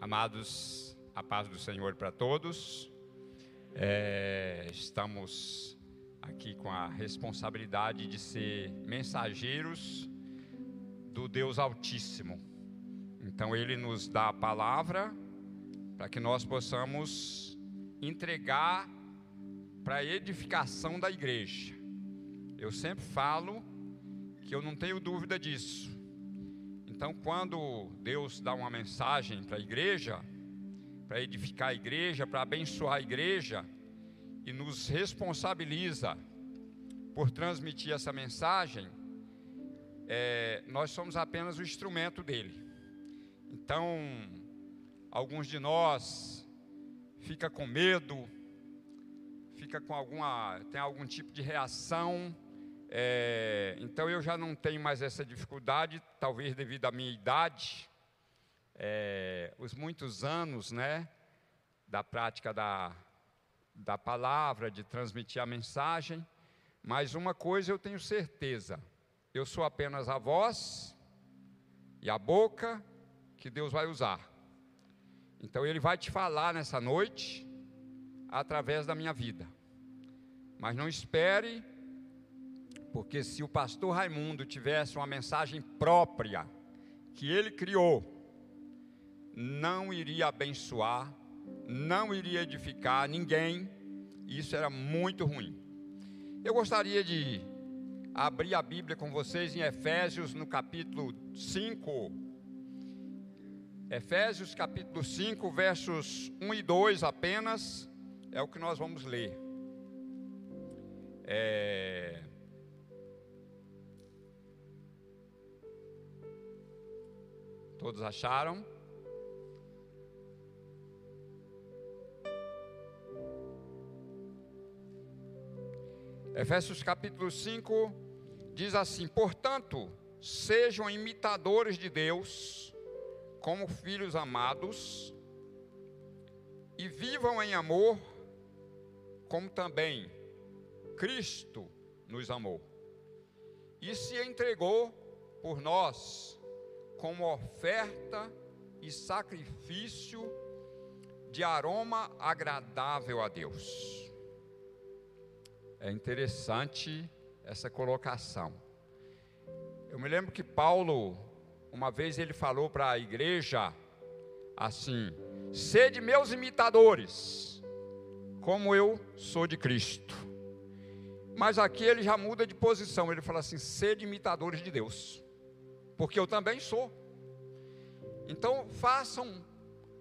Amados, a paz do Senhor para todos. É, estamos aqui com a responsabilidade de ser mensageiros do Deus Altíssimo. Então, Ele nos dá a palavra para que nós possamos entregar para a edificação da igreja. Eu sempre falo que eu não tenho dúvida disso então, quando Deus dá uma mensagem para a igreja, para edificar a igreja, para abençoar a igreja, e nos responsabiliza por transmitir essa mensagem, é, nós somos apenas o instrumento dele. Então, alguns de nós fica com medo, fica com alguma, tem algum tipo de reação é, então eu já não tenho mais essa dificuldade, talvez devido à minha idade, é, os muitos anos, né, da prática da, da palavra, de transmitir a mensagem. Mas uma coisa eu tenho certeza: eu sou apenas a voz e a boca que Deus vai usar. Então Ele vai te falar nessa noite através da minha vida. Mas não espere porque se o pastor Raimundo tivesse uma mensagem própria, que ele criou, não iria abençoar, não iria edificar ninguém, isso era muito ruim. Eu gostaria de abrir a Bíblia com vocês em Efésios, no capítulo 5. Efésios, capítulo 5, versos 1 e 2 apenas, é o que nós vamos ler. É, Todos acharam? Efésios capítulo 5 diz assim: Portanto, sejam imitadores de Deus, como filhos amados, e vivam em amor, como também Cristo nos amou, e se entregou por nós como oferta e sacrifício de aroma agradável a Deus. É interessante essa colocação. Eu me lembro que Paulo, uma vez ele falou para a igreja assim: sede meus imitadores, como eu sou de Cristo. Mas aqui ele já muda de posição, ele fala assim: sede imitadores de Deus porque eu também sou. Então façam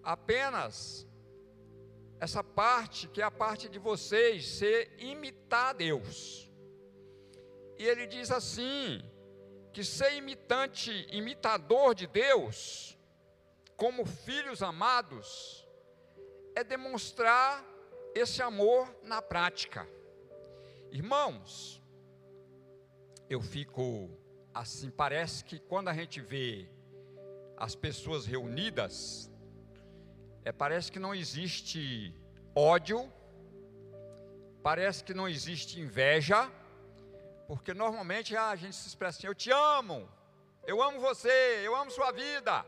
apenas essa parte, que é a parte de vocês, ser imitar Deus. E ele diz assim: que ser imitante, imitador de Deus, como filhos amados, é demonstrar esse amor na prática. Irmãos, eu fico assim, parece que quando a gente vê as pessoas reunidas, é, parece que não existe ódio, parece que não existe inveja, porque normalmente ah, a gente se expressa assim: eu te amo, eu amo você, eu amo sua vida.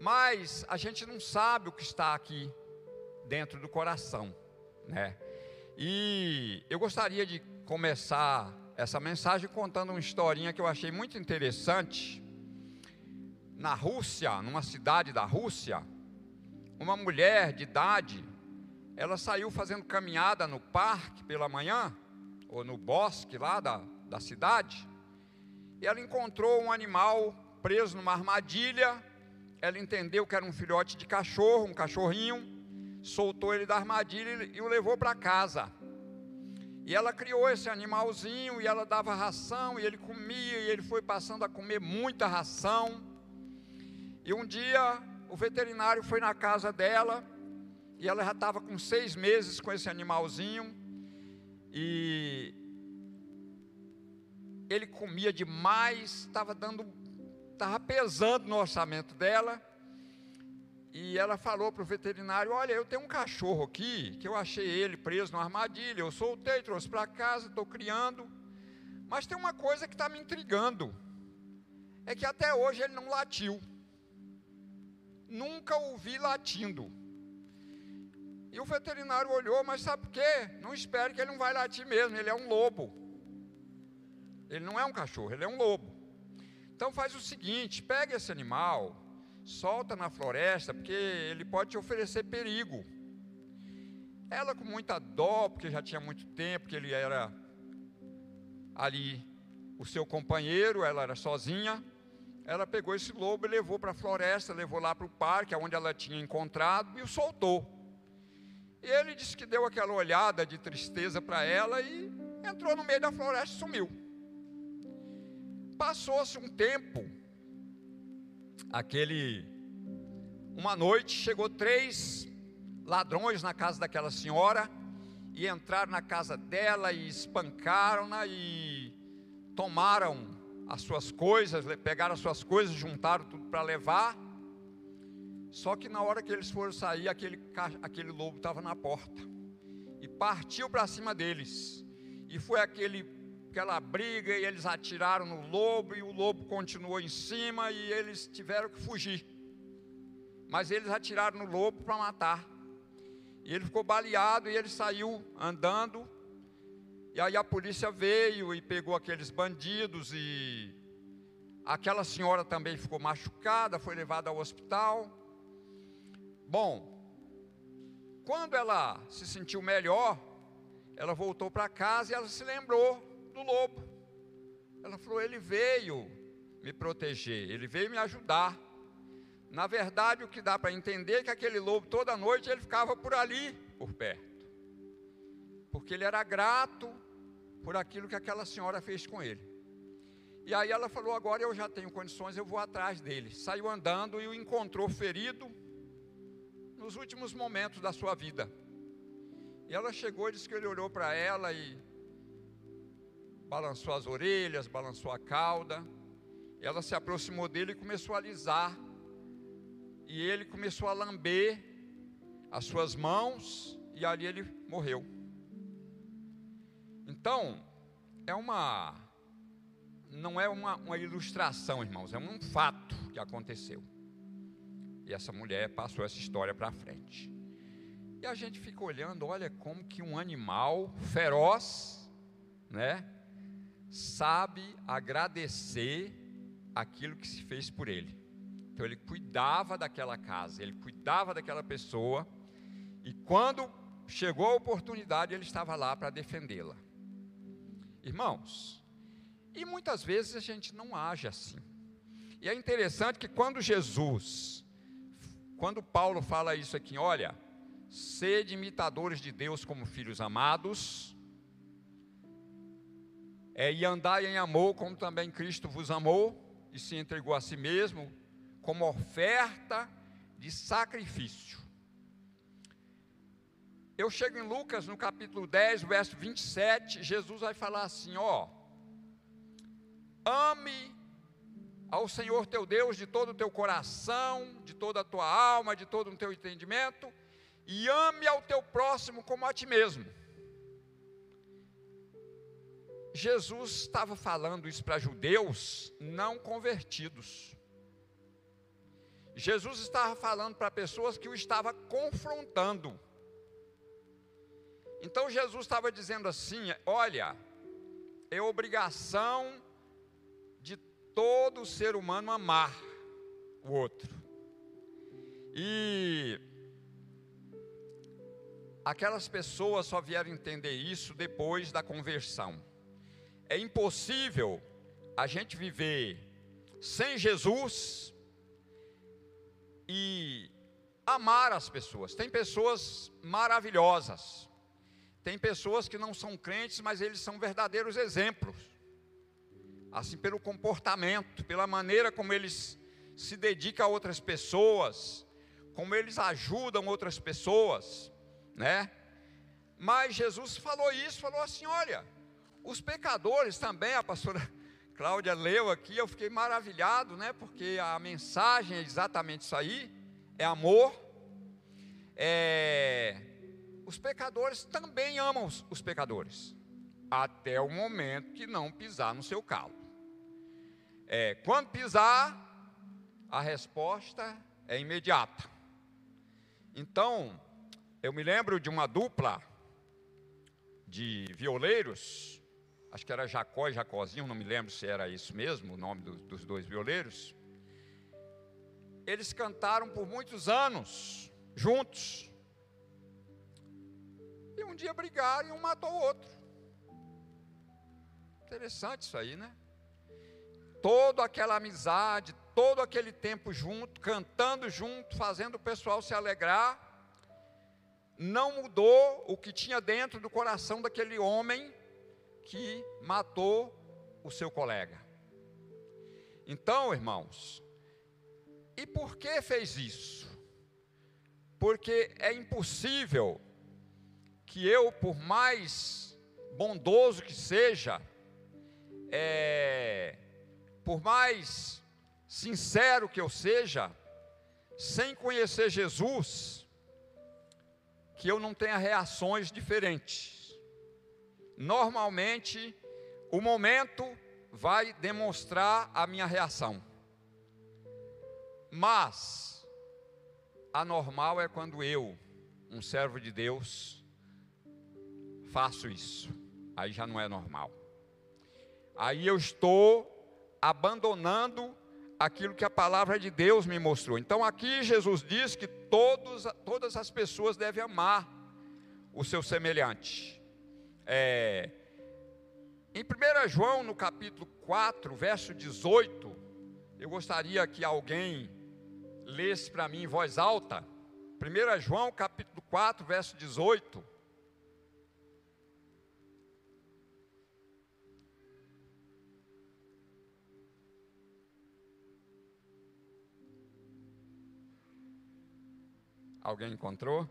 Mas a gente não sabe o que está aqui dentro do coração, né? E eu gostaria de começar essa mensagem contando uma historinha que eu achei muito interessante. Na Rússia, numa cidade da Rússia, uma mulher de idade, ela saiu fazendo caminhada no parque pela manhã, ou no bosque lá da, da cidade, e ela encontrou um animal preso numa armadilha. Ela entendeu que era um filhote de cachorro, um cachorrinho, soltou ele da armadilha e o levou para casa. E ela criou esse animalzinho e ela dava ração e ele comia e ele foi passando a comer muita ração. E um dia o veterinário foi na casa dela e ela já estava com seis meses com esse animalzinho e ele comia demais, estava dando, estava pesando no orçamento dela. E ela falou para o veterinário: Olha, eu tenho um cachorro aqui, que eu achei ele preso numa armadilha. Eu soltei, trouxe para casa, estou criando. Mas tem uma coisa que está me intrigando: é que até hoje ele não latiu. nunca o vi latindo. E o veterinário olhou, mas sabe por quê? Não espere que ele não vai latir mesmo, ele é um lobo. Ele não é um cachorro, ele é um lobo. Então faz o seguinte, pega esse animal, solta na floresta, porque ele pode te oferecer perigo. Ela com muita dó, porque já tinha muito tempo que ele era ali o seu companheiro, ela era sozinha. Ela pegou esse lobo e levou para a floresta, levou lá para o parque, onde ela tinha encontrado, e o soltou. E ele disse que deu aquela olhada de tristeza para ela e entrou no meio da floresta e sumiu. Passou-se um tempo, aquele. Uma noite chegou três ladrões na casa daquela senhora e entraram na casa dela e espancaram-na e tomaram as suas coisas, pegaram as suas coisas, juntaram tudo para levar só que na hora que eles foram sair, aquele, aquele lobo estava na porta. E partiu para cima deles. E foi aquele, aquela briga, e eles atiraram no lobo, e o lobo continuou em cima, e eles tiveram que fugir. Mas eles atiraram no lobo para matar. E ele ficou baleado, e ele saiu andando. E aí a polícia veio e pegou aqueles bandidos, e aquela senhora também ficou machucada, foi levada ao hospital. Bom, quando ela se sentiu melhor, ela voltou para casa e ela se lembrou do lobo. Ela falou: Ele veio me proteger, ele veio me ajudar. Na verdade, o que dá para entender é que aquele lobo, toda noite, ele ficava por ali, por perto. Porque ele era grato por aquilo que aquela senhora fez com ele. E aí ela falou: Agora eu já tenho condições, eu vou atrás dele. Saiu andando e o encontrou ferido nos últimos momentos da sua vida. E ela chegou e disse que ele olhou para ela e balançou as orelhas, balançou a cauda. Ela se aproximou dele e começou a alisar. E ele começou a lamber as suas mãos e ali ele morreu. Então, é uma não é uma, uma ilustração, irmãos, é um fato que aconteceu. E essa mulher passou essa história para frente. E a gente fica olhando, olha como que um animal feroz, né, sabe agradecer aquilo que se fez por ele. Então ele cuidava daquela casa, ele cuidava daquela pessoa, e quando chegou a oportunidade, ele estava lá para defendê-la. Irmãos, e muitas vezes a gente não age assim. E é interessante que quando Jesus quando Paulo fala isso aqui, olha, sede imitadores de Deus como filhos amados, é, e andai em amor como também Cristo vos amou e se entregou a si mesmo como oferta de sacrifício. Eu chego em Lucas no capítulo 10, verso 27, Jesus vai falar assim: ó, ame ao Senhor teu Deus de todo o teu coração, de toda a tua alma, de todo o teu entendimento, e ame ao teu próximo como a ti mesmo. Jesus estava falando isso para judeus não convertidos. Jesus estava falando para pessoas que o estava confrontando. Então Jesus estava dizendo assim: olha, é obrigação todo ser humano amar o outro. E aquelas pessoas só vieram entender isso depois da conversão. É impossível a gente viver sem Jesus e amar as pessoas. Tem pessoas maravilhosas. Tem pessoas que não são crentes, mas eles são verdadeiros exemplos assim pelo comportamento, pela maneira como eles se dedicam a outras pessoas, como eles ajudam outras pessoas, né? Mas Jesus falou isso, falou assim: olha, os pecadores também, a pastora Cláudia leu aqui, eu fiquei maravilhado, né? Porque a mensagem é exatamente isso aí, é amor. É, os pecadores também amam os, os pecadores, até o momento que não pisar no seu calo. É, quando pisar, a resposta é imediata. Então, eu me lembro de uma dupla de violeiros, acho que era Jacó e Jacózinho, não me lembro se era isso mesmo, o nome do, dos dois violeiros. Eles cantaram por muitos anos juntos. E um dia brigaram e um matou o outro. Interessante isso aí, né? Toda aquela amizade, todo aquele tempo junto, cantando junto, fazendo o pessoal se alegrar, não mudou o que tinha dentro do coração daquele homem que matou o seu colega. Então, irmãos, e por que fez isso? Porque é impossível que eu, por mais bondoso que seja, é, por mais sincero que eu seja, sem conhecer Jesus, que eu não tenha reações diferentes. Normalmente, o momento vai demonstrar a minha reação. Mas, anormal é quando eu, um servo de Deus, faço isso. Aí já não é normal. Aí eu estou abandonando aquilo que a palavra de Deus me mostrou. Então aqui Jesus diz que todos, todas as pessoas devem amar o seu semelhante. É, em 1 João, no capítulo 4, verso 18, eu gostaria que alguém lesse para mim em voz alta. 1 João, capítulo 4, verso 18. Alguém encontrou?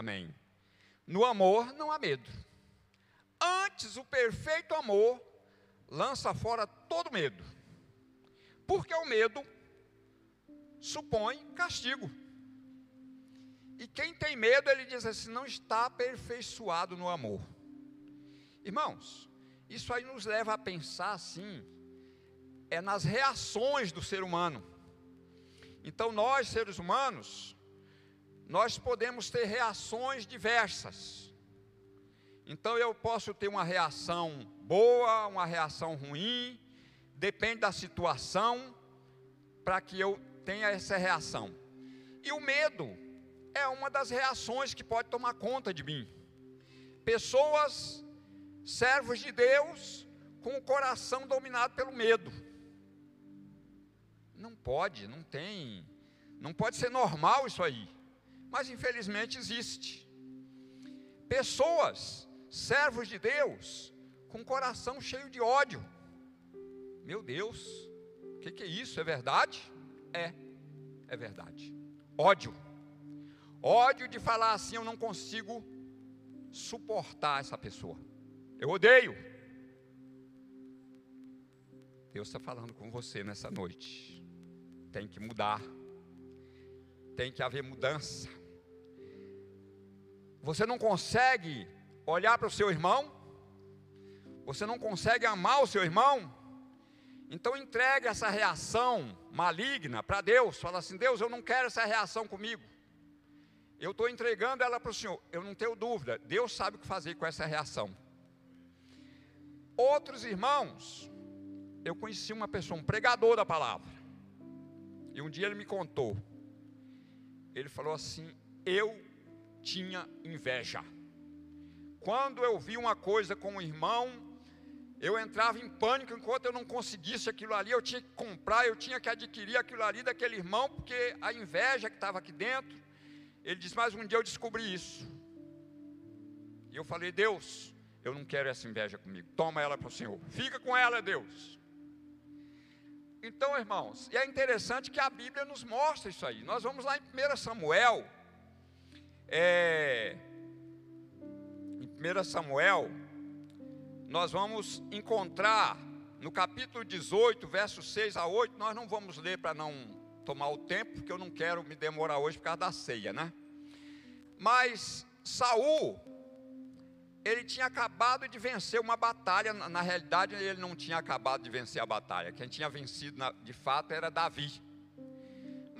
Amém. No amor não há medo. Antes, o perfeito amor lança fora todo medo, porque o medo supõe castigo. E quem tem medo, ele diz assim: não está aperfeiçoado no amor. Irmãos, isso aí nos leva a pensar assim, é nas reações do ser humano. Então, nós, seres humanos, nós podemos ter reações diversas. Então eu posso ter uma reação boa, uma reação ruim, depende da situação, para que eu tenha essa reação. E o medo é uma das reações que pode tomar conta de mim. Pessoas, servos de Deus, com o coração dominado pelo medo. Não pode, não tem, não pode ser normal isso aí. Mas infelizmente existe. Pessoas servos de Deus com coração cheio de ódio. Meu Deus, o que, que é isso? É verdade? É, é verdade. Ódio. Ódio de falar assim, eu não consigo suportar essa pessoa. Eu odeio. Deus está falando com você nessa noite. Tem que mudar. Tem que haver mudança. Você não consegue olhar para o seu irmão, você não consegue amar o seu irmão, então entregue essa reação maligna para Deus. Fala assim: Deus, eu não quero essa reação comigo. Eu estou entregando ela para o Senhor. Eu não tenho dúvida. Deus sabe o que fazer com essa reação. Outros irmãos, eu conheci uma pessoa, um pregador da palavra. E um dia ele me contou. Ele falou assim: Eu tinha inveja. Quando eu vi uma coisa com um irmão, eu entrava em pânico enquanto eu não conseguisse aquilo ali, eu tinha que comprar, eu tinha que adquirir aquilo ali daquele irmão, porque a inveja que estava aqui dentro, ele disse, mas um dia eu descobri isso. E eu falei, Deus, eu não quero essa inveja comigo, toma ela para o Senhor, fica com ela, Deus. Então, irmãos, e é interessante que a Bíblia nos mostra isso aí. Nós vamos lá em 1 Samuel, é, 1 Samuel, nós vamos encontrar no capítulo 18, versos 6 a 8, nós não vamos ler para não tomar o tempo, porque eu não quero me demorar hoje por causa da ceia, né? Mas Saul, ele tinha acabado de vencer uma batalha, na, realidade ele não tinha acabado de vencer a batalha, quem tinha vencido de fato era Davi.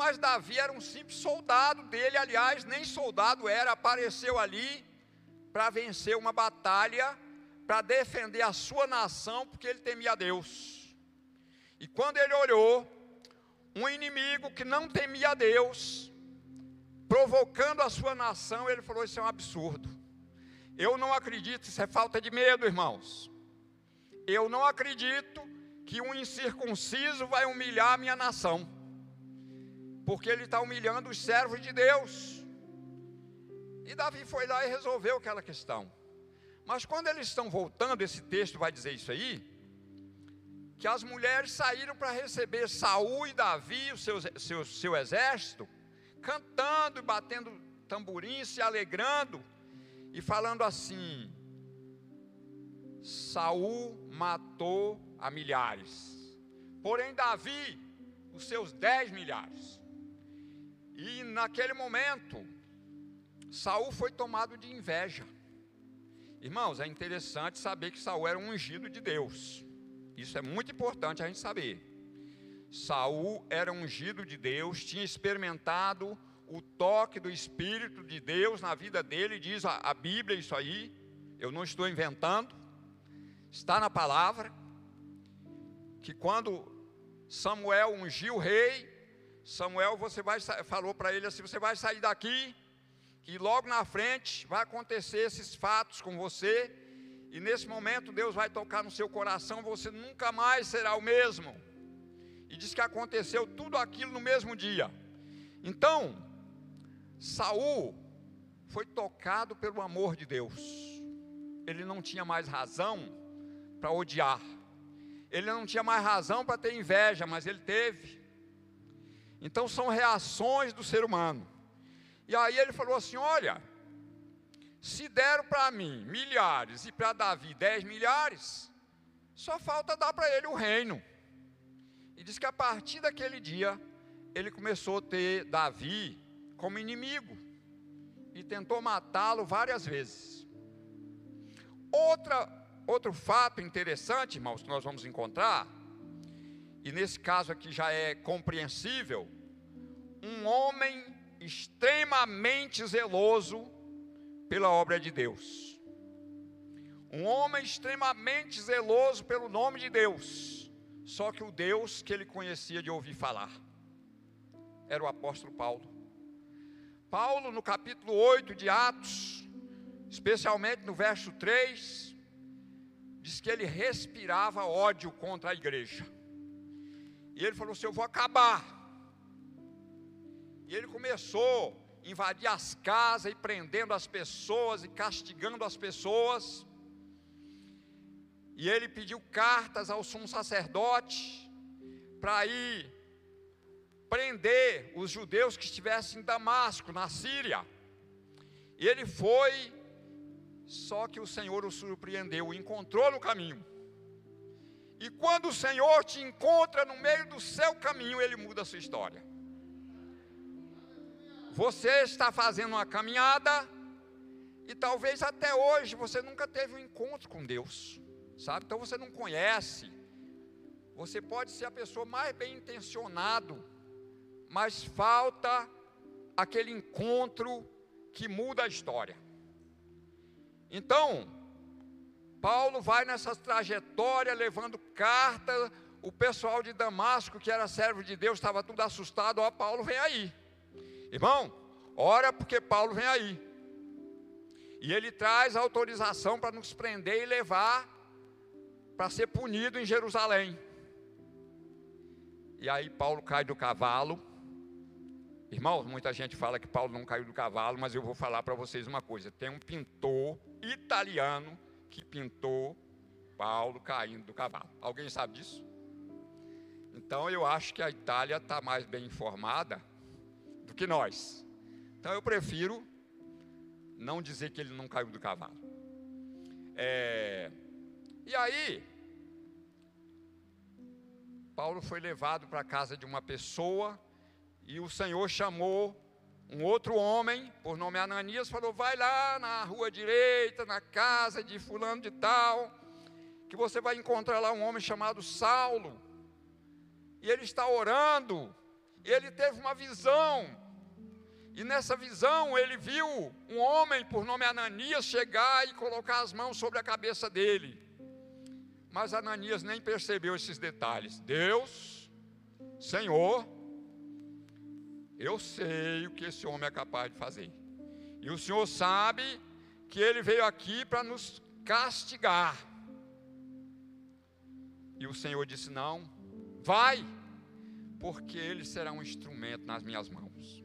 Mas Davi era um simples soldado dele, aliás, nem soldado era, apareceu ali para vencer uma batalha, para defender a sua nação, porque ele temia Deus. E quando ele olhou, um inimigo que não temia Deus, provocando a sua nação, ele falou: Isso é um absurdo. Eu não acredito, isso é falta de medo, irmãos. Eu não acredito que um incircunciso vai humilhar a minha nação, porque ele está humilhando os servos de Deus. E Davi foi lá e resolveu aquela questão. Mas quando eles estão voltando, esse texto vai dizer isso aí, que as mulheres saíram para receber Saul e Davi, o seu, seu, seu exército, cantando e batendo tamborim, se alegrando e falando assim: Saul matou a milhares, porém Davi os seus dez milhares. E naquele momento, Saul foi tomado de inveja. Irmãos, é interessante saber que Saul era um ungido de Deus. Isso é muito importante a gente saber. Saul era ungido de Deus, tinha experimentado o toque do Espírito de Deus na vida dele, diz a, a Bíblia isso aí, eu não estou inventando, está na palavra, que quando Samuel ungiu o rei, Samuel você vai, falou para ele assim: você vai sair daqui, e logo na frente vai acontecer esses fatos com você, e nesse momento Deus vai tocar no seu coração, você nunca mais será o mesmo. E diz que aconteceu tudo aquilo no mesmo dia. Então, Saul foi tocado pelo amor de Deus. Ele não tinha mais razão para odiar. Ele não tinha mais razão para ter inveja, mas ele teve. Então são reações do ser humano. E aí ele falou assim: "Olha, se deram para mim milhares e para Davi dez milhares, só falta dar para ele o reino. E diz que a partir daquele dia, ele começou a ter Davi como inimigo e tentou matá-lo várias vezes. Outra, outro fato interessante, irmãos, que nós vamos encontrar, e nesse caso aqui já é compreensível, um homem extremamente zeloso pela obra de Deus. Um homem extremamente zeloso pelo nome de Deus, só que o Deus que ele conhecia de ouvir falar era o apóstolo Paulo. Paulo, no capítulo 8 de Atos, especialmente no verso 3, diz que ele respirava ódio contra a igreja. E ele falou assim: Eu vou acabar. E ele começou invadir as casas e prendendo as pessoas e castigando as pessoas. E ele pediu cartas ao sumo sacerdote para ir prender os judeus que estivessem em Damasco, na Síria. E ele foi, só que o Senhor o surpreendeu, o encontrou no caminho. E quando o Senhor te encontra no meio do seu caminho, ele muda a sua história. Você está fazendo uma caminhada e talvez até hoje você nunca teve um encontro com Deus, sabe? Então você não conhece. Você pode ser a pessoa mais bem intencionado, mas falta aquele encontro que muda a história. Então, Paulo vai nessa trajetória levando carta, o pessoal de Damasco, que era servo de Deus, estava tudo assustado, ó, Paulo vem aí. Irmão, ora porque Paulo vem aí. E ele traz autorização para nos prender e levar para ser punido em Jerusalém. E aí Paulo cai do cavalo. Irmãos, muita gente fala que Paulo não caiu do cavalo, mas eu vou falar para vocês uma coisa: tem um pintor italiano que pintou Paulo caindo do cavalo. Alguém sabe disso? Então eu acho que a Itália está mais bem informada do que nós. Então eu prefiro não dizer que ele não caiu do cavalo. É, e aí, Paulo foi levado para a casa de uma pessoa e o Senhor chamou um outro homem, por nome Ananias, falou: Vai lá na rua direita, na casa de Fulano de Tal, que você vai encontrar lá um homem chamado Saulo, e ele está orando, e ele teve uma visão, e nessa visão ele viu um homem por nome Ananias chegar e colocar as mãos sobre a cabeça dele. Mas Ananias nem percebeu esses detalhes. Deus, Senhor, eu sei o que esse homem é capaz de fazer. E o Senhor sabe que ele veio aqui para nos castigar. E o Senhor disse: Não, vai, porque ele será um instrumento nas minhas mãos.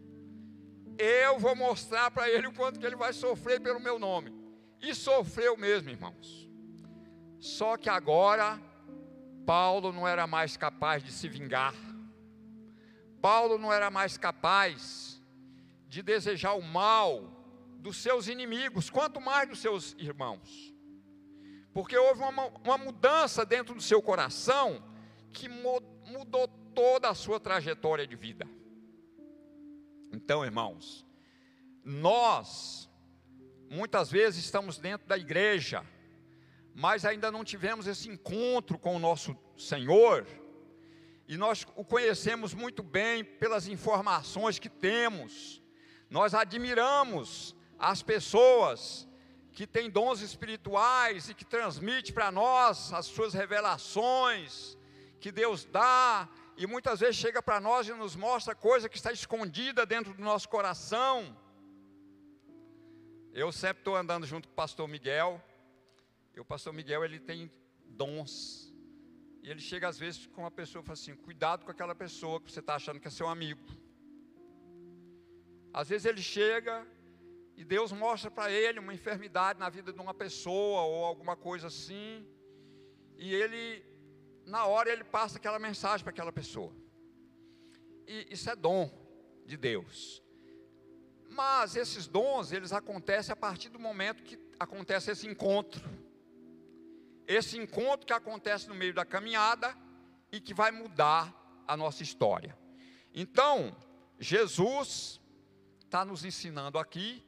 Eu vou mostrar para ele o quanto que ele vai sofrer pelo meu nome. E sofreu mesmo, irmãos. Só que agora, Paulo não era mais capaz de se vingar. Paulo não era mais capaz de desejar o mal dos seus inimigos, quanto mais dos seus irmãos. Porque houve uma, uma mudança dentro do seu coração que mudou toda a sua trajetória de vida. Então, irmãos, nós muitas vezes estamos dentro da igreja, mas ainda não tivemos esse encontro com o nosso Senhor, e nós o conhecemos muito bem pelas informações que temos. Nós admiramos as pessoas que têm dons espirituais e que transmite para nós as suas revelações que Deus dá e muitas vezes chega para nós e nos mostra coisa que está escondida dentro do nosso coração. Eu sempre estou andando junto com o pastor Miguel. E o pastor Miguel ele tem dons. E ele chega às vezes com uma pessoa e fala assim: cuidado com aquela pessoa que você está achando que é seu amigo. Às vezes ele chega e Deus mostra para ele uma enfermidade na vida de uma pessoa ou alguma coisa assim. E ele na hora ele passa aquela mensagem para aquela pessoa. E isso é dom de Deus. Mas esses dons, eles acontecem a partir do momento que acontece esse encontro. Esse encontro que acontece no meio da caminhada e que vai mudar a nossa história. Então, Jesus está nos ensinando aqui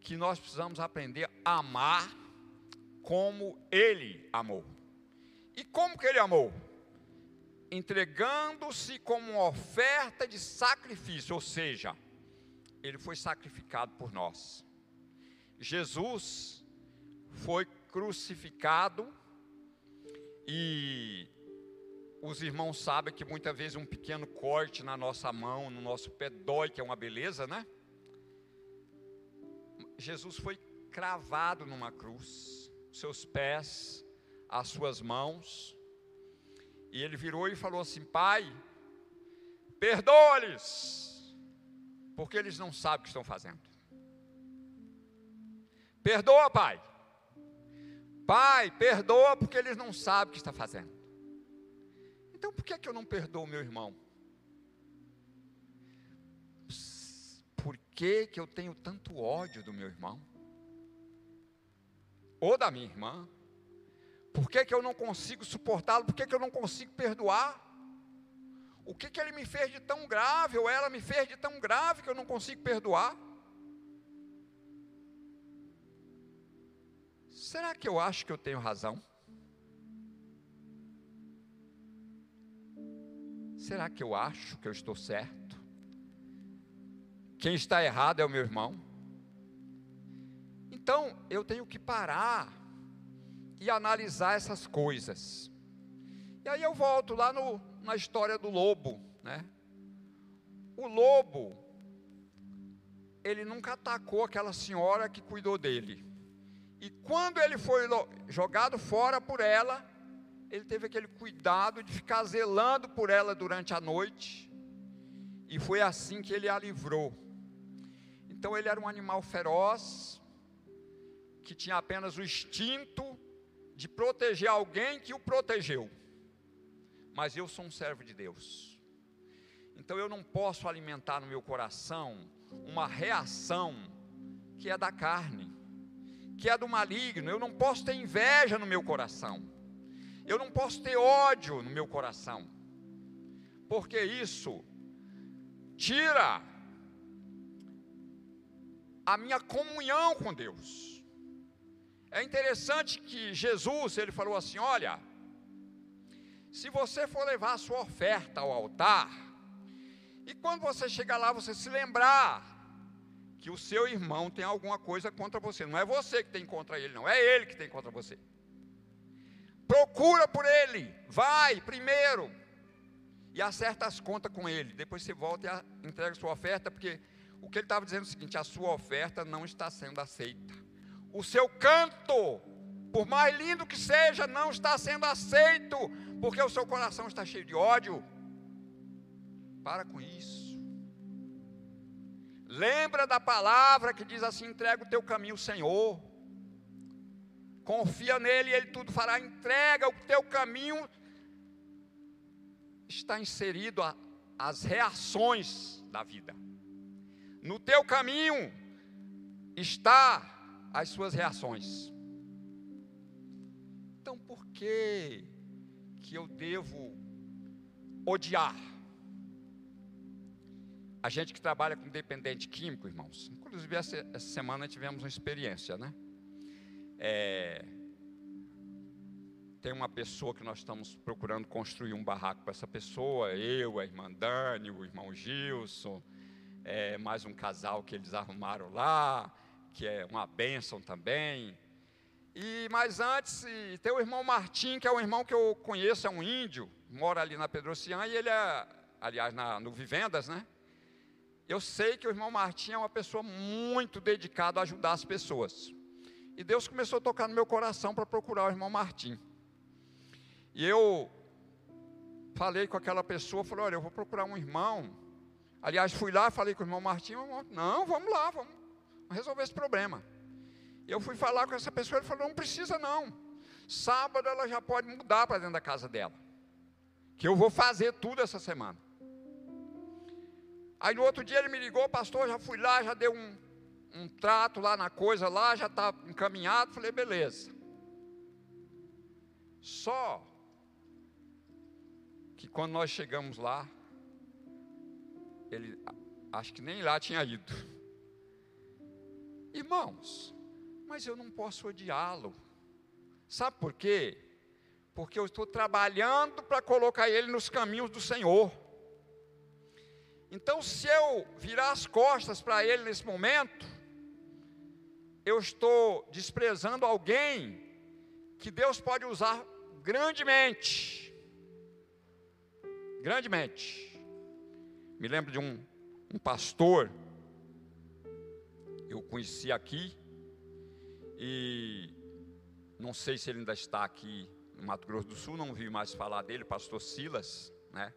que nós precisamos aprender a amar como Ele amou. E como que ele amou? Entregando-se como uma oferta de sacrifício, ou seja, ele foi sacrificado por nós. Jesus foi crucificado e os irmãos sabem que muitas vezes um pequeno corte na nossa mão, no nosso pé dói, que é uma beleza, né? Jesus foi cravado numa cruz, seus pés as suas mãos. E ele virou e falou assim: Pai, perdoa-lhes, porque eles não sabem o que estão fazendo. Perdoa, Pai. Pai, perdoa, porque eles não sabem o que está fazendo. Então por que, é que eu não perdoo meu irmão? Por que, que eu tenho tanto ódio do meu irmão? Ou da minha irmã? Por que, que eu não consigo suportá-lo? Por que, que eu não consigo perdoar? O que, que ele me fez de tão grave, ou ela me fez de tão grave que eu não consigo perdoar? Será que eu acho que eu tenho razão? Será que eu acho que eu estou certo? Quem está errado é o meu irmão. Então, eu tenho que parar e analisar essas coisas. E aí eu volto lá no, na história do lobo, né? O lobo, ele nunca atacou aquela senhora que cuidou dele. E quando ele foi jogado fora por ela, ele teve aquele cuidado de ficar zelando por ela durante a noite. E foi assim que ele a livrou. Então ele era um animal feroz, que tinha apenas o instinto de proteger alguém que o protegeu. Mas eu sou um servo de Deus. Então eu não posso alimentar no meu coração uma reação que é da carne, que é do maligno. Eu não posso ter inveja no meu coração. Eu não posso ter ódio no meu coração. Porque isso tira a minha comunhão com Deus. É interessante que Jesus, ele falou assim: "Olha, se você for levar a sua oferta ao altar, e quando você chegar lá, você se lembrar que o seu irmão tem alguma coisa contra você. Não é você que tem contra ele, não. É ele que tem contra você. Procura por ele. Vai primeiro. E acerta as contas com ele. Depois você volta e entrega sua oferta, porque o que ele estava dizendo é o seguinte: a sua oferta não está sendo aceita. O seu canto, por mais lindo que seja, não está sendo aceito, porque o seu coração está cheio de ódio. Para com isso. Lembra da palavra que diz assim: entrega o teu caminho Senhor. Confia nele e ele tudo fará. Entrega o teu caminho. Está inserido a, as reações da vida. No teu caminho está as suas reações. Então por que que eu devo odiar? A gente que trabalha com dependente químico, irmãos, inclusive essa, essa semana tivemos uma experiência, né? É, tem uma pessoa que nós estamos procurando construir um barraco para essa pessoa, eu, a irmã Dani, o irmão Gilson, é, mais um casal que eles arrumaram lá, que é uma bênção também. E mais antes, tem o irmão Martim, que é um irmão que eu conheço, é um índio, mora ali na Pedrocian, e ele é, aliás, na, no Vivendas, né? Eu sei que o irmão Martim é uma pessoa muito dedicada a ajudar as pessoas. E Deus começou a tocar no meu coração para procurar o irmão Martim. E eu falei com aquela pessoa, falei, olha, eu vou procurar um irmão. Aliás, fui lá, falei com o irmão Martim, não, vamos lá, vamos resolver esse problema. Eu fui falar com essa pessoa, ele falou, não precisa não. Sábado ela já pode mudar para dentro da casa dela. Que eu vou fazer tudo essa semana. Aí no outro dia ele me ligou, pastor, já fui lá, já deu um, um trato lá na coisa lá, já está encaminhado. Falei, beleza. Só que quando nós chegamos lá, ele acho que nem lá tinha ido. Irmãos, mas eu não posso odiá-lo. Sabe por quê? Porque eu estou trabalhando para colocar ele nos caminhos do Senhor. Então, se eu virar as costas para ele nesse momento, eu estou desprezando alguém que Deus pode usar grandemente. Grandemente. Me lembro de um, um pastor, eu conheci aqui, e não sei se ele ainda está aqui no Mato Grosso do Sul, não vi mais falar dele, pastor Silas, né?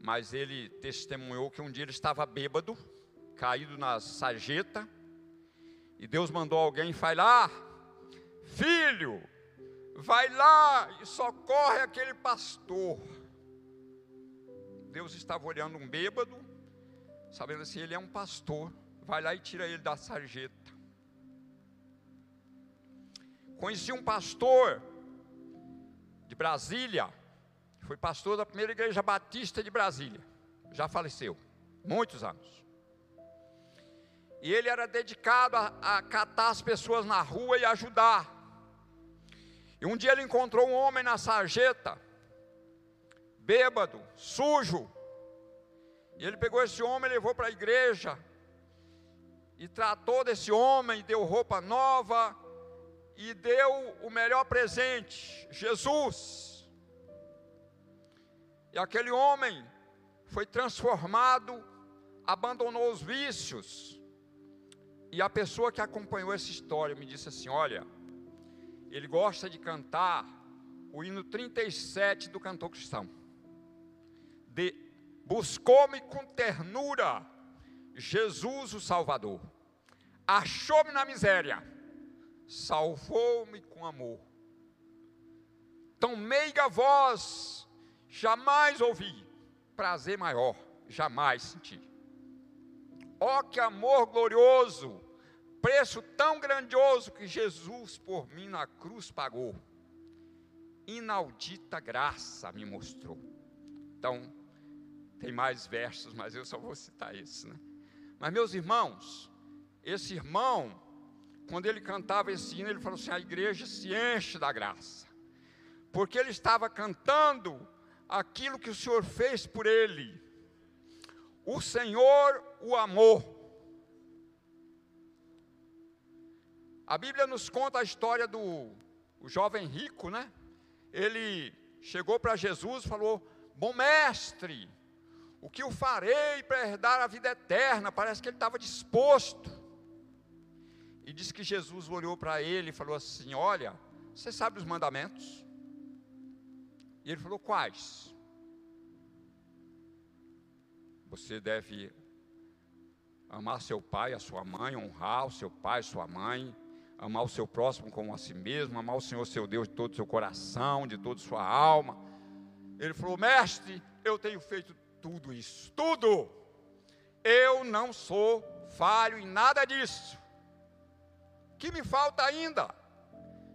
Mas ele testemunhou que um dia ele estava bêbado, caído na sarjeta, e Deus mandou alguém falar: Filho, vai lá e socorre aquele pastor. Deus estava olhando um bêbado, sabendo assim, ele é um pastor, vai lá e tira ele da sarjeta. Conheci um pastor de Brasília, foi pastor da primeira igreja batista de Brasília. Já faleceu, muitos anos. E ele era dedicado a, a catar as pessoas na rua e ajudar. E um dia ele encontrou um homem na sarjeta, bêbado, sujo. E ele pegou esse homem, levou para a igreja, e tratou desse homem, deu roupa nova, e deu o melhor presente, Jesus. E aquele homem foi transformado, abandonou os vícios. E a pessoa que acompanhou essa história me disse assim: Olha, ele gosta de cantar o hino 37 do cantor cristão. De buscou-me com ternura, Jesus o Salvador. Achou-me na miséria, salvou-me com amor. Tão meiga voz Jamais ouvi prazer maior, jamais senti. Ó oh, que amor glorioso, preço tão grandioso que Jesus por mim na cruz pagou. Inaudita graça me mostrou. Então, tem mais versos, mas eu só vou citar esse, né? Mas meus irmãos, esse irmão, quando ele cantava esse hino, ele falou assim: a igreja se enche da graça, porque ele estava cantando aquilo que o Senhor fez por ele. O Senhor o amou. A Bíblia nos conta a história do jovem rico, né? Ele chegou para Jesus e falou: Bom mestre, o que eu farei para herdar a vida eterna? Parece que ele estava disposto. E disse que Jesus olhou para ele e falou assim: Olha, você sabe os mandamentos? E ele falou: Quais? Você deve amar seu pai, a sua mãe, honrar o seu pai, sua mãe, amar o seu próximo como a si mesmo, amar o Senhor seu Deus de todo o seu coração, de toda a sua alma. Ele falou: Mestre, eu tenho feito tudo isso, tudo. Eu não sou falho em nada disso. Que me falta ainda?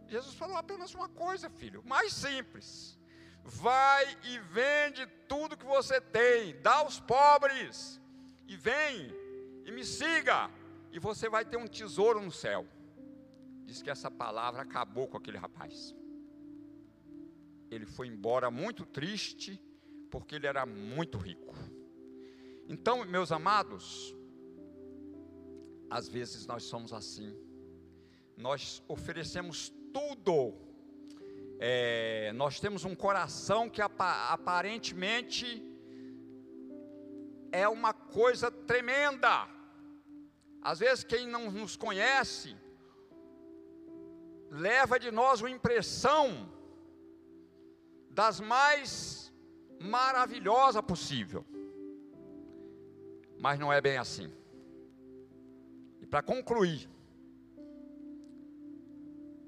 Jesus falou apenas uma coisa, filho, mais simples. Vai e vende tudo que você tem, dá aos pobres, e vem e me siga, e você vai ter um tesouro no céu. Diz que essa palavra acabou com aquele rapaz. Ele foi embora muito triste, porque ele era muito rico. Então, meus amados, às vezes nós somos assim. Nós oferecemos tudo. É, nós temos um coração que aparentemente é uma coisa tremenda. Às vezes, quem não nos conhece, leva de nós uma impressão das mais maravilhosa possível. Mas não é bem assim. E para concluir,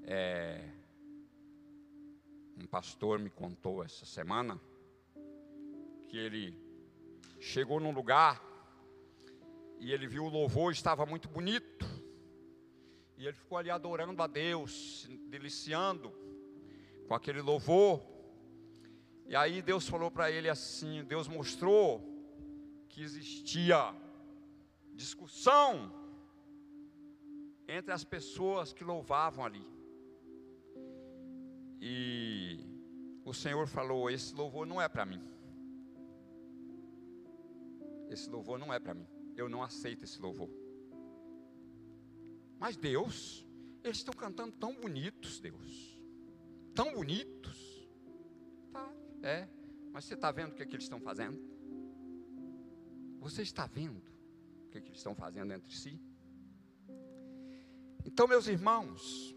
é, um pastor me contou essa semana que ele chegou num lugar e ele viu o louvor estava muito bonito e ele ficou ali adorando a Deus, deliciando com aquele louvor. E aí Deus falou para ele assim: Deus mostrou que existia discussão entre as pessoas que louvavam ali. E o Senhor falou: Esse louvor não é para mim. Esse louvor não é para mim. Eu não aceito esse louvor. Mas Deus, eles estão cantando tão bonitos, Deus. Tão bonitos. Tá, é. Mas você está vendo o que, é que eles estão fazendo? Você está vendo o que, é que eles estão fazendo entre si? Então, meus irmãos,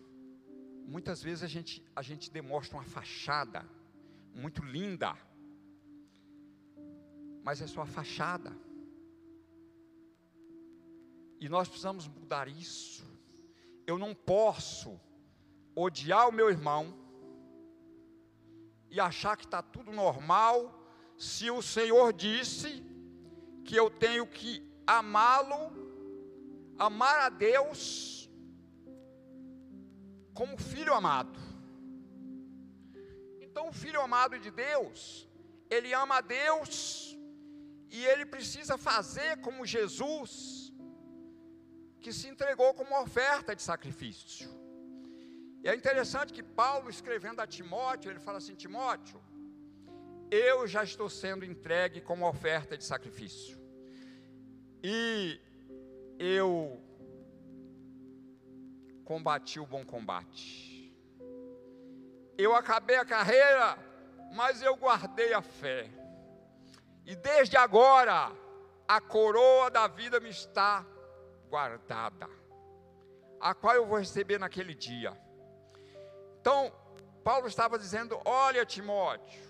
muitas vezes a gente, a gente demonstra uma fachada muito linda, mas é só a fachada. E nós precisamos mudar isso. Eu não posso odiar o meu irmão e achar que está tudo normal, se o Senhor disse que eu tenho que amá-lo, amar a Deus como filho amado. Então, o filho amado de Deus, ele ama a Deus e ele precisa fazer como Jesus que se entregou como oferta de sacrifício. E é interessante que Paulo, escrevendo a Timóteo, ele fala assim: Timóteo, eu já estou sendo entregue como oferta de sacrifício. E eu combati o bom combate. Eu acabei a carreira, mas eu guardei a fé. E desde agora, a coroa da vida me está guardada, a qual eu vou receber naquele dia. Então, Paulo estava dizendo: Olha, Timóteo,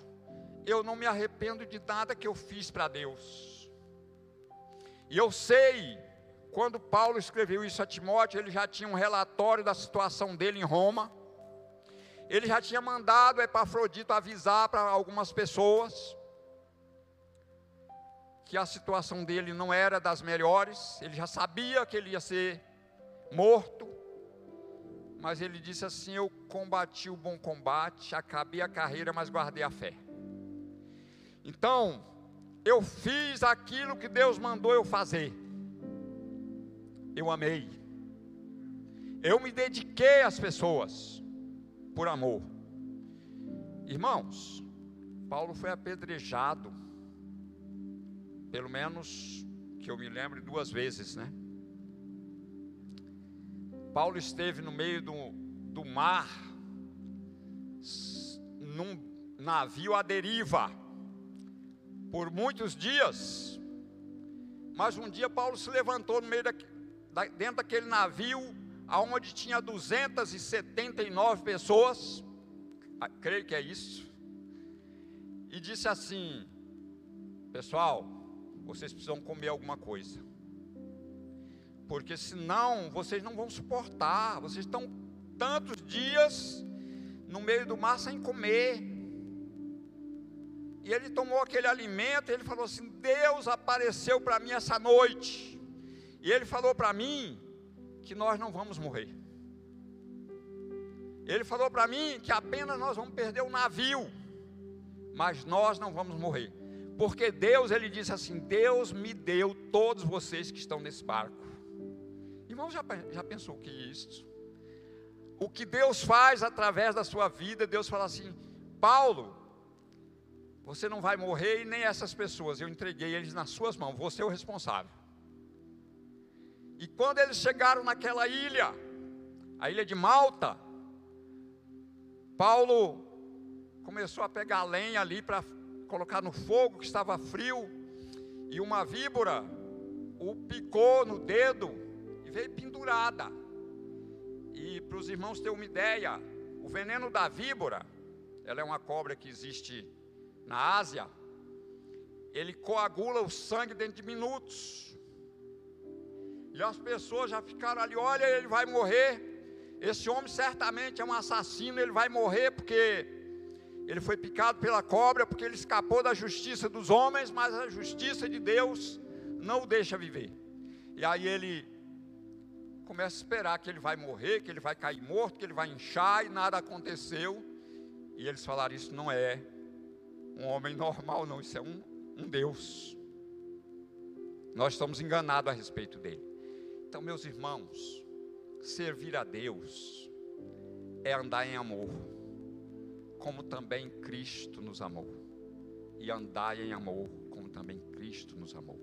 eu não me arrependo de nada que eu fiz para Deus. E eu sei, quando Paulo escreveu isso a Timóteo, ele já tinha um relatório da situação dele em Roma. Ele já tinha mandado Epafrodito avisar para algumas pessoas que a situação dele não era das melhores, ele já sabia que ele ia ser morto, mas ele disse assim: Eu combati o bom combate, acabei a carreira, mas guardei a fé. Então, eu fiz aquilo que Deus mandou eu fazer. Eu amei. Eu me dediquei às pessoas por amor. Irmãos, Paulo foi apedrejado, pelo menos que eu me lembre duas vezes, né? Paulo esteve no meio do, do mar, num navio à deriva, por muitos dias. Mas um dia Paulo se levantou no meio da, dentro daquele navio, aonde tinha 279 pessoas, creio que é isso, e disse assim: Pessoal, vocês precisam comer alguma coisa porque senão vocês não vão suportar. Vocês estão tantos dias no meio do mar sem comer. E ele tomou aquele alimento, e ele falou assim: Deus apareceu para mim essa noite. E ele falou para mim que nós não vamos morrer. Ele falou para mim que apenas nós vamos perder o navio, mas nós não vamos morrer. Porque Deus, ele disse assim: Deus me deu todos vocês que estão nesse barco. Irmão, já, já pensou o que é isso? O que Deus faz através da sua vida, Deus fala assim: Paulo, você não vai morrer e nem essas pessoas, eu entreguei eles nas suas mãos, você é o responsável. E quando eles chegaram naquela ilha, a ilha de Malta, Paulo começou a pegar lenha ali para colocar no fogo que estava frio, e uma víbora o picou no dedo e veio pendurada. E para os irmãos terem uma ideia, o veneno da víbora, ela é uma cobra que existe na Ásia, ele coagula o sangue dentro de minutos. E as pessoas já ficaram ali, olha, ele vai morrer. Esse homem certamente é um assassino, ele vai morrer porque ele foi picado pela cobra, porque ele escapou da justiça dos homens, mas a justiça de Deus não o deixa viver. E aí ele começa a esperar que ele vai morrer, que ele vai cair morto, que ele vai inchar e nada aconteceu. E eles falaram: Isso não é um homem normal, não, isso é um, um Deus. Nós estamos enganados a respeito dele. Então, meus irmãos, servir a Deus é andar em amor, como também Cristo nos amou, e andar em amor, como também Cristo nos amou.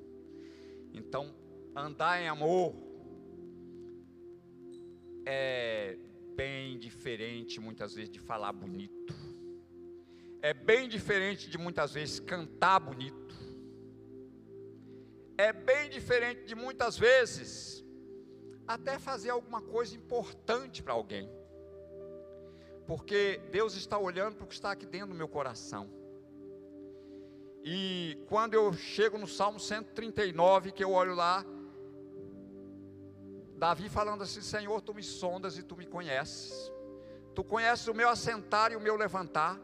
Então, andar em amor é bem diferente muitas vezes de falar bonito. É bem diferente de muitas vezes cantar bonito. É bem diferente de muitas vezes até fazer alguma coisa importante para alguém. Porque Deus está olhando para o que está aqui dentro do meu coração. E quando eu chego no Salmo 139, que eu olho lá, Davi falando assim: Senhor, tu me sondas e tu me conheces. Tu conheces o meu assentar e o meu levantar.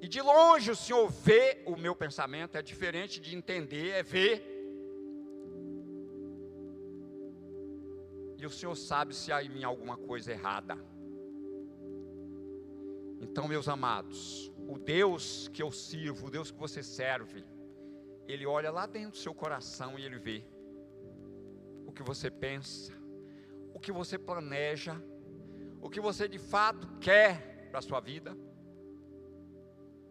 E de longe o Senhor vê o meu pensamento, é diferente de entender, é ver. E o Senhor sabe se há em mim alguma coisa errada. Então, meus amados, o Deus que eu sirvo, o Deus que você serve, Ele olha lá dentro do seu coração e Ele vê o que você pensa, o que você planeja, o que você de fato quer para a sua vida.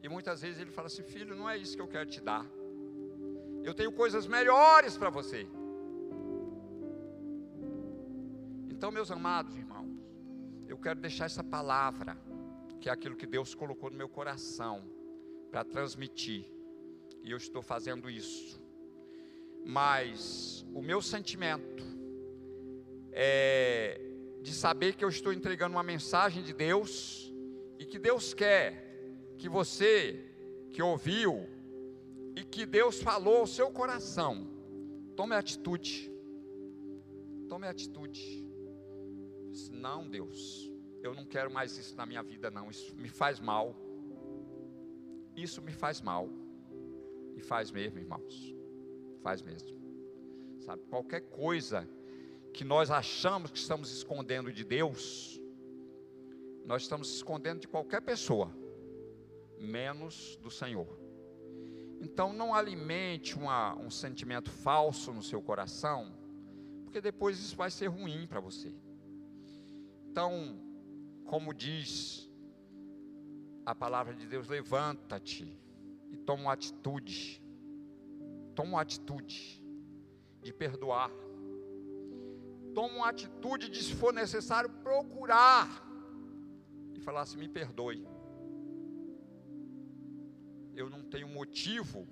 E muitas vezes ele fala assim: Filho, não é isso que eu quero te dar. Eu tenho coisas melhores para você. Então, meus amados irmãos, eu quero deixar essa palavra, que é aquilo que Deus colocou no meu coração, para transmitir. E eu estou fazendo isso mas o meu sentimento é de saber que eu estou entregando uma mensagem de Deus e que Deus quer que você que ouviu e que Deus falou ao seu coração, tome atitude. Tome atitude. Não, Deus, eu não quero mais isso na minha vida, não. Isso me faz mal. Isso me faz mal. E faz mesmo, irmãos. Faz mesmo. Sabe, qualquer coisa que nós achamos que estamos escondendo de Deus, nós estamos escondendo de qualquer pessoa, menos do Senhor. Então não alimente uma, um sentimento falso no seu coração, porque depois isso vai ser ruim para você. Então, como diz a palavra de Deus, levanta-te e toma uma atitude. Toma uma atitude de perdoar. Toma uma atitude de, se for necessário, procurar e falar assim: me perdoe. Eu não tenho motivo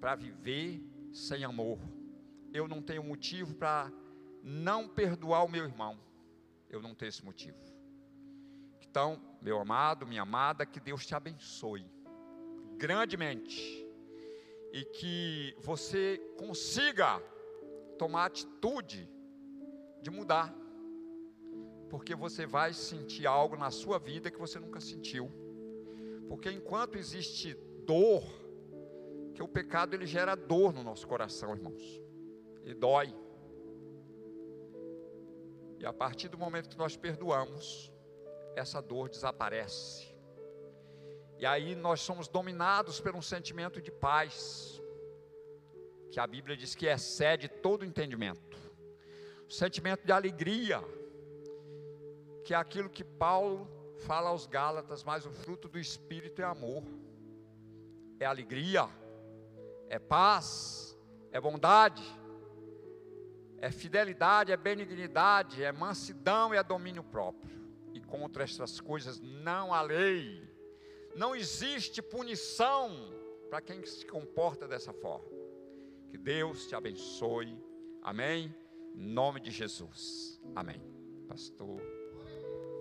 para viver sem amor. Eu não tenho motivo para não perdoar o meu irmão. Eu não tenho esse motivo. Então, meu amado, minha amada, que Deus te abençoe grandemente e que você consiga tomar atitude de mudar, porque você vai sentir algo na sua vida que você nunca sentiu. Porque enquanto existe dor, que o pecado ele gera dor no nosso coração, irmãos. E dói. E a partir do momento que nós perdoamos, essa dor desaparece. E aí nós somos dominados por um sentimento de paz, que a Bíblia diz que excede todo entendimento. O sentimento de alegria, que é aquilo que Paulo fala aos Gálatas, mas o fruto do Espírito é amor, é alegria, é paz, é bondade, é fidelidade, é benignidade, é mansidão e é domínio próprio e contra estas coisas não há lei. Não existe punição para quem se comporta dessa forma. Que Deus te abençoe. Amém. Em nome de Jesus. Amém. Pastor